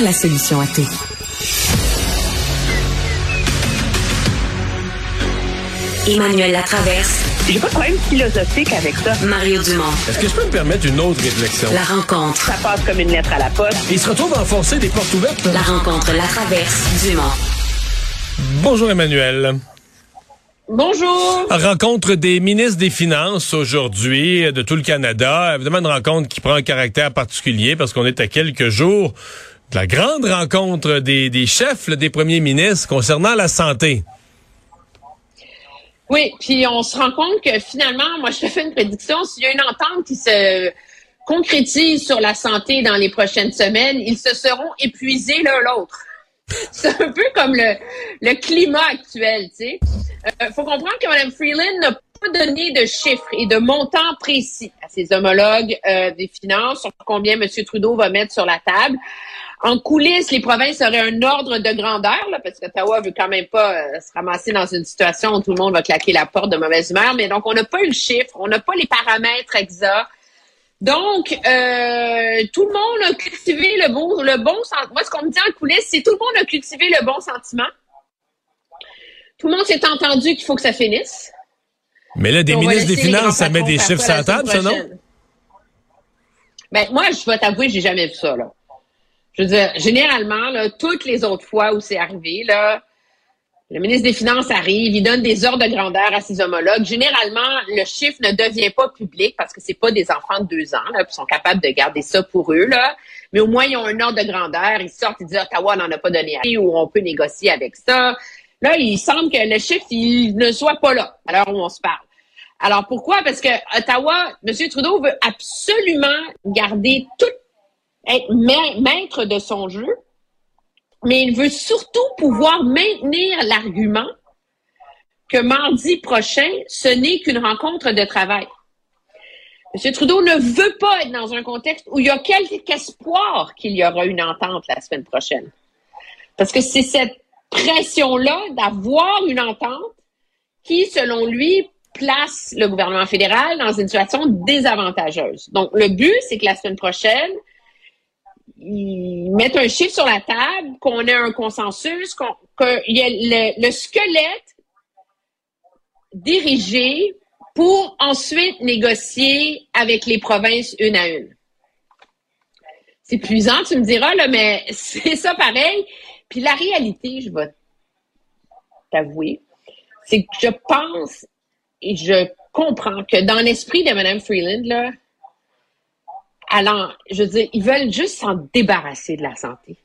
a la solution à tout. Emmanuel Latraverse. J'ai pas de problème philosophique avec ça. Mario Dumont. Est-ce que je peux me permettre une autre réflexion? La rencontre. Ça passe comme une lettre à la poste. Il se retrouve à enfoncer des portes ouvertes. La rencontre, la traverse, Dumont. Bonjour Emmanuel. Bonjour. Rencontre des ministres des Finances aujourd'hui de tout le Canada. Évidemment, une rencontre qui prend un caractère particulier parce qu'on est à quelques jours la grande rencontre des, chefs des premiers ministres concernant la santé. Oui, puis on se rend compte que finalement, moi, je te fais une prédiction. S'il y a une entente qui se concrétise sur la santé dans les prochaines semaines, ils se seront épuisés l'un l'autre. C'est un peu comme le, le climat actuel, tu sais. Euh, faut comprendre que Mme Freeland n'a pas donné de chiffres et de montants précis à ses homologues euh, des finances sur combien M. Trudeau va mettre sur la table. En coulisses, les provinces auraient un ordre de grandeur, là, parce qu'Ottawa veut quand même pas euh, se ramasser dans une situation où tout le monde va claquer la porte de mauvaise humeur. Mais donc, on n'a pas eu le chiffre, on n'a pas les paramètres exacts. Donc, euh, tout le monde a cultivé le bon, le bon sentiment. Moi, ce qu'on me dit en coulisses, c'est tout le monde a cultivé le bon sentiment. Tout le monde s'est entendu qu'il faut que ça finisse. Mais là, des ministres des Finances, ça met des chiffres sur la table, ça, non? Ben, moi, je vais t'avouer, j'ai jamais vu ça, là. Je veux dire, généralement, là, toutes les autres fois où c'est arrivé, là, le ministre des Finances arrive, il donne des ordres de grandeur à ses homologues. Généralement, le chiffre ne devient pas public parce que c'est pas des enfants de deux ans, là, qui sont capables de garder ça pour eux, là. Mais au moins, ils ont un ordre de grandeur. Ils sortent, ils disent Ottawa n'en a pas donné à ou on peut négocier avec ça. Là, il semble que le chiffre, il ne soit pas là à l'heure où on se parle. Alors, pourquoi? Parce que Ottawa, M. Trudeau veut absolument garder tout, être maître de son jeu mais il veut surtout pouvoir maintenir l'argument que mardi prochain, ce n'est qu'une rencontre de travail. M. Trudeau ne veut pas être dans un contexte où il y a quelque espoir qu'il y aura une entente la semaine prochaine. Parce que c'est cette pression-là d'avoir une entente qui, selon lui, place le gouvernement fédéral dans une situation désavantageuse. Donc, le but, c'est que la semaine prochaine, ils mettent un chiffre sur la table, qu'on ait un consensus, qu'il y ait le, squelette dirigé pour ensuite négocier avec les provinces une à une. C'est puissant, tu me diras, là, mais c'est ça pareil. Puis la réalité, je vais t'avouer, c'est que je pense et je comprends que dans l'esprit de Mme Freeland, là, alors, je veux dire, ils veulent juste s'en débarrasser de la santé.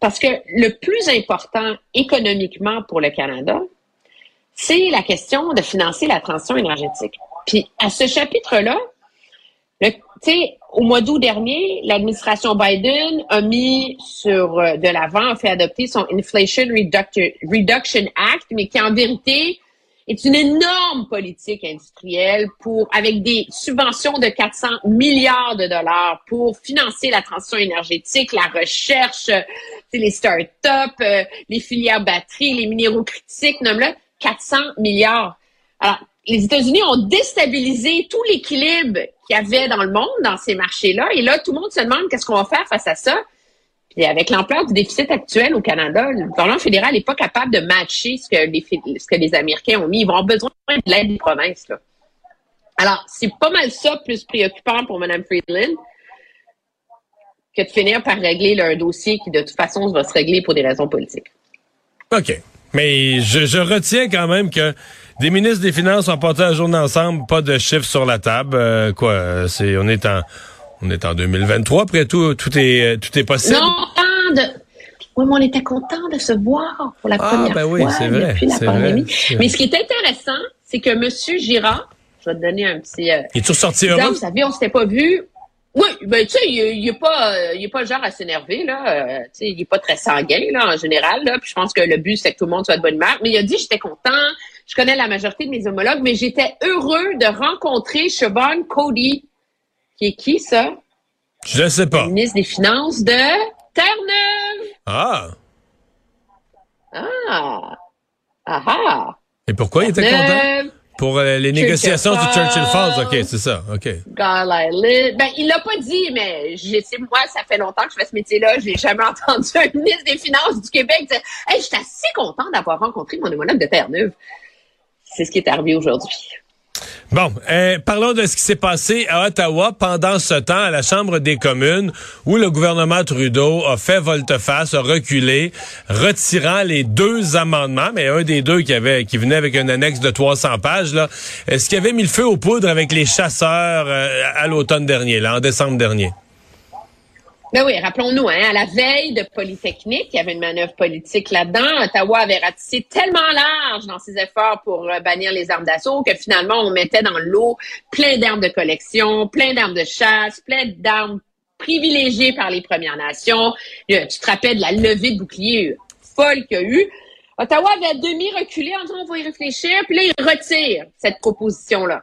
Parce que le plus important économiquement pour le Canada, c'est la question de financer la transition énergétique. Puis à ce chapitre-là, tu sais, au mois d'août dernier, l'administration Biden a mis sur euh, de l'avant, a fait adopter son Inflation Reduction Act, mais qui en vérité est une énorme politique industrielle pour, avec des subventions de 400 milliards de dollars pour financer la transition énergétique, la recherche, les start-up, euh, les filières batteries, les minéraux critiques, nomme-le, 400 milliards. Alors, les États-Unis ont déstabilisé tout l'équilibre qu'il y avait dans le monde, dans ces marchés-là. Et là, tout le monde se demande qu'est-ce qu'on va faire face à ça. Puis avec l'ampleur du déficit actuel au Canada, le gouvernement fédéral n'est pas capable de matcher ce que les, Américains ont mis. Ils vont avoir besoin de l'aide des provinces. Alors, c'est pas mal ça plus préoccupant pour Mme Friedland que de finir par régler un dossier qui, de toute façon, va se régler pour des raisons politiques. OK. Mais je, retiens quand même que des ministres des Finances ont porté un journée ensemble, pas de chiffres sur la table. Euh, quoi, c'est on est en on est en 2023, après tout, tout est, tout est possible. Non, de... Oui, mais on était content de se voir pour la ah, première ben oui, fois vrai, depuis la pandémie. Vrai, mais ce qui est intéressant, c'est que M. Girard, je vais te donner un petit... Euh, est sorti heureux? Vous savez, on s'était pas vu. Oui, ben tu sais, il, il est pas, il est pas le genre à s'énerver là. Euh, tu sais, il est pas très sanguin là en général là. Puis je pense que le but c'est que tout le monde soit de bonne humeur. Mais il a dit j'étais content. Je connais la majorité de mes homologues, mais j'étais heureux de rencontrer Siobhan Cody, qui est qui ça? Je ne sais pas. ministre des Finances de Terre-Neuve. Ah. Ah. Ah ah. Et pourquoi il était content? Pour euh, les négociations du Churchill Falls, OK, c'est ça, OK. God I Ben, il l'a pas dit, mais j'ai, moi, ça fait longtemps que je fais ce métier-là, j'ai jamais entendu un ministre des Finances du Québec dire « Hey, je suis assez content d'avoir rencontré mon homologue de Terre-Neuve. » C'est ce qui est arrivé aujourd'hui. Bon, euh, parlons de ce qui s'est passé à Ottawa pendant ce temps à la Chambre des communes où le gouvernement Trudeau a fait volte-face, a reculé, retirant les deux amendements, mais un des deux qui avait qui venait avec un annexe de 300 pages là, ce qui avait mis le feu aux poudres avec les chasseurs euh, à l'automne dernier, là en décembre dernier? Ben oui, rappelons-nous, hein, à la veille de Polytechnique, il y avait une manœuvre politique là-dedans. Ottawa avait ratissé tellement large dans ses efforts pour euh, bannir les armes d'assaut que finalement, on mettait dans l'eau plein d'armes de collection, plein d'armes de chasse, plein d'armes privilégiées par les Premières Nations. Euh, tu te rappelles de la levée de bouclier folle qu'il y a eu. Ottawa avait à demi reculé en disant on va y réfléchir, puis là, il retire cette proposition-là.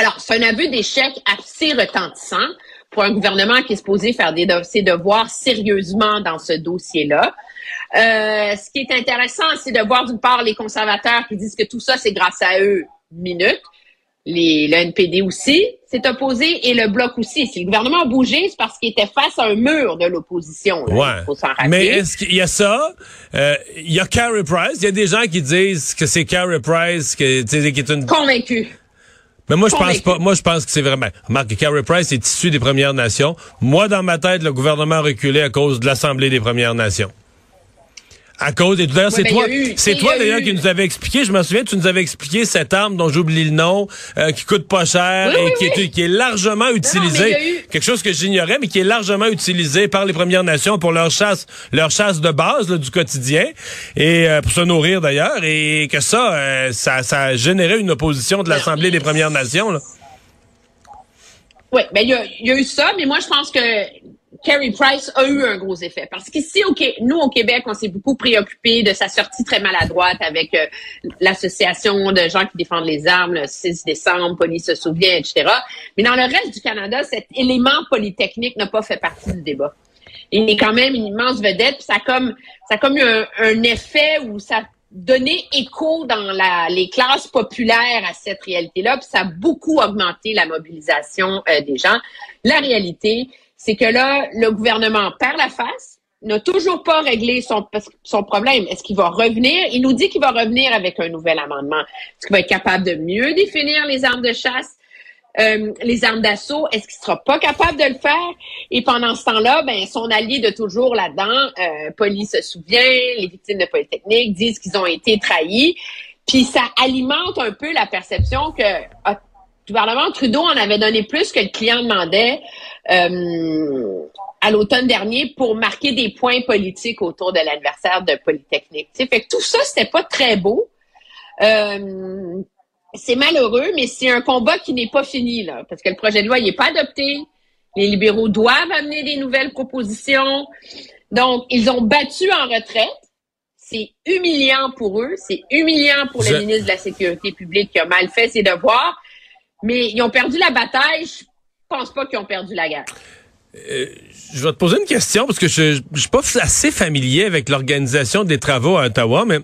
Alors, c'est un aveu d'échec assez retentissant pour un gouvernement qui est supposé faire des ses devoirs sérieusement dans ce dossier-là. Euh, ce qui est intéressant, c'est de voir d'une part les conservateurs qui disent que tout ça, c'est grâce à eux, minute. Les, le NPD aussi s'est opposé et le Bloc aussi. Si le gouvernement a bougé, c'est parce qu'il était face à un mur de l'opposition. Ouais. Faut s'en rappeler. Mais est-ce qu'il y a ça? Euh, il y a Carrie Price. Il y a des gens qui disent que c'est Carrie Price qui est une... Convaincu. Mais moi, je pense pas. Moi, je pense que c'est vraiment. Remarque, Carrie Price est issu des Premières Nations. Moi, dans ma tête, le gouvernement a reculé à cause de l'Assemblée des Premières Nations. À cause, et d'ailleurs, c'est toi, c'est toi d'ailleurs qui nous avait expliqué, je me souviens, tu nous avais expliqué cette arme dont j'oublie le nom, euh, qui coûte pas cher et qui, est, qui est largement utilisée. Quelque chose que j'ignorais, mais qui est largement utilisé par les Premières Nations pour leur chasse, leur chasse de base du quotidien et euh, pour se nourrir d'ailleurs, et que ça, euh, ça, ça a généré une opposition de l'Assemblée des Premières Nations. Là. Oui, ben il y, y a eu ça, mais moi je pense que Kerry Price a eu un gros effet. Parce qu'ici, nous, au Québec, on s'est beaucoup préoccupé de sa sortie très maladroite avec euh, l'association de gens qui défendent les armes, le 6 décembre, Police se souvient, etc. Mais dans le reste du Canada, cet élément polytechnique n'a pas fait partie du débat. Il est quand même une immense vedette, ça a comme, ça comme eu un, effet où ça donné écho dans les classes populaires à cette réalité-là, puis ça a beaucoup augmenté la mobilisation euh, des gens. La réalité, c'est que là, le gouvernement perd la face, n'a toujours pas réglé son, son problème. Est-ce qu'il va revenir? Il nous dit qu'il va revenir avec un nouvel amendement. Est-ce qu'il va être capable de mieux définir les armes de chasse? Euh, les armes d'assaut, est-ce qu'il sera pas capable de le faire? Et pendant ce temps-là, ben, son allié de toujours là-dedans, euh, Poli se souvient, les victimes de Polytechnique disent qu'ils ont été trahis. Puis ça alimente un peu la perception que ah, gouvernement Trudeau en avait donné plus que le client demandait euh, à l'automne dernier pour marquer des points politiques autour de l'adversaire de Polytechnique. Fait que tout ça, c'était pas très beau. Euh, c'est malheureux, mais c'est un combat qui n'est pas fini, là, parce que le projet de loi n'est pas adopté. Les libéraux doivent amener des nouvelles propositions. Donc, ils ont battu en retraite. C'est humiliant pour eux. C'est humiliant pour le ministre de la Sécurité publique qui a mal fait ses devoirs. Mais ils ont perdu la bataille. Je pense pas qu'ils ont perdu la guerre. Euh, je vais te poser une question parce que je ne suis pas assez familier avec l'organisation des travaux à Ottawa, mais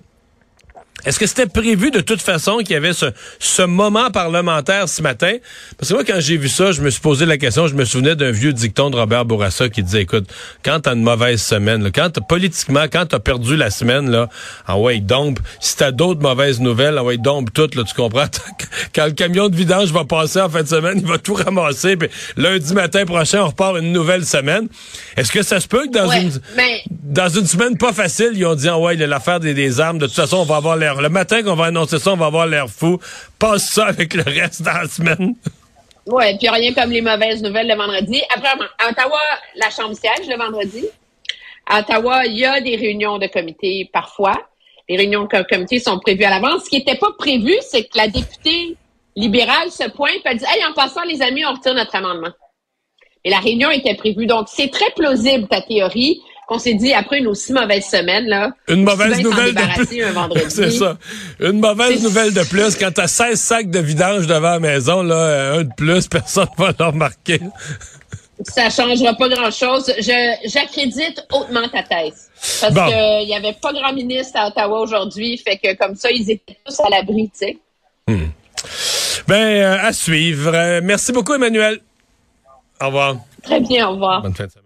est-ce que c'était prévu de toute façon qu'il y avait ce, ce moment parlementaire ce matin? Parce que moi, quand j'ai vu ça, je me suis posé la question, je me souvenais d'un vieux dicton de Robert Bourassa qui disait, écoute, quand t'as une mauvaise semaine, là, quand politiquement, quand t'as perdu la semaine, là, en way dompe. Si t'as d'autres mauvaises nouvelles, en way dompe toutes, là, tu comprends? quand le camion de vidange va passer en fin de semaine, il va tout ramasser, puis lundi matin prochain, on repart une nouvelle semaine. Est-ce que ça se peut que dans une dans une semaine pas facile, ils ont dit, ah ouais, l'affaire des, des armes, de toute façon, on va avoir l'air le matin qu'on va annoncer ça, on va avoir l'air fou. Passe ça avec le reste de la semaine. Oui, puis rien comme les mauvaises nouvelles le vendredi. Après, à Ottawa, la Chambre siège le vendredi. À Ottawa, il y a des réunions de comité parfois. Les réunions de comité sont prévues à l'avance. Ce qui n'était pas prévu, c'est que la députée libérale se pointe et dit Hey, en passant, les amis, on retire notre amendement. Et la réunion était prévue. Donc, c'est très plausible, ta théorie qu'on s'est dit après une aussi mauvaise semaine là. Une mauvaise nouvelle de plus. C'est ça. Une mauvaise nouvelle de plus quand t'as 16 sacs de vidange devant la maison là, un de plus, personne va le remarquer. Ça changera pas grand-chose. Je j'accrédite hautement ta thèse. Parce qu'il y avait pas grand ministre à Ottawa aujourd'hui, fait que comme ça ils étaient tous à l'abri, tu sais. Hmm. Ben, euh, à suivre. Euh, merci beaucoup, Emmanuel. Au revoir. Très bien, au revoir. Bonne fin de semaine.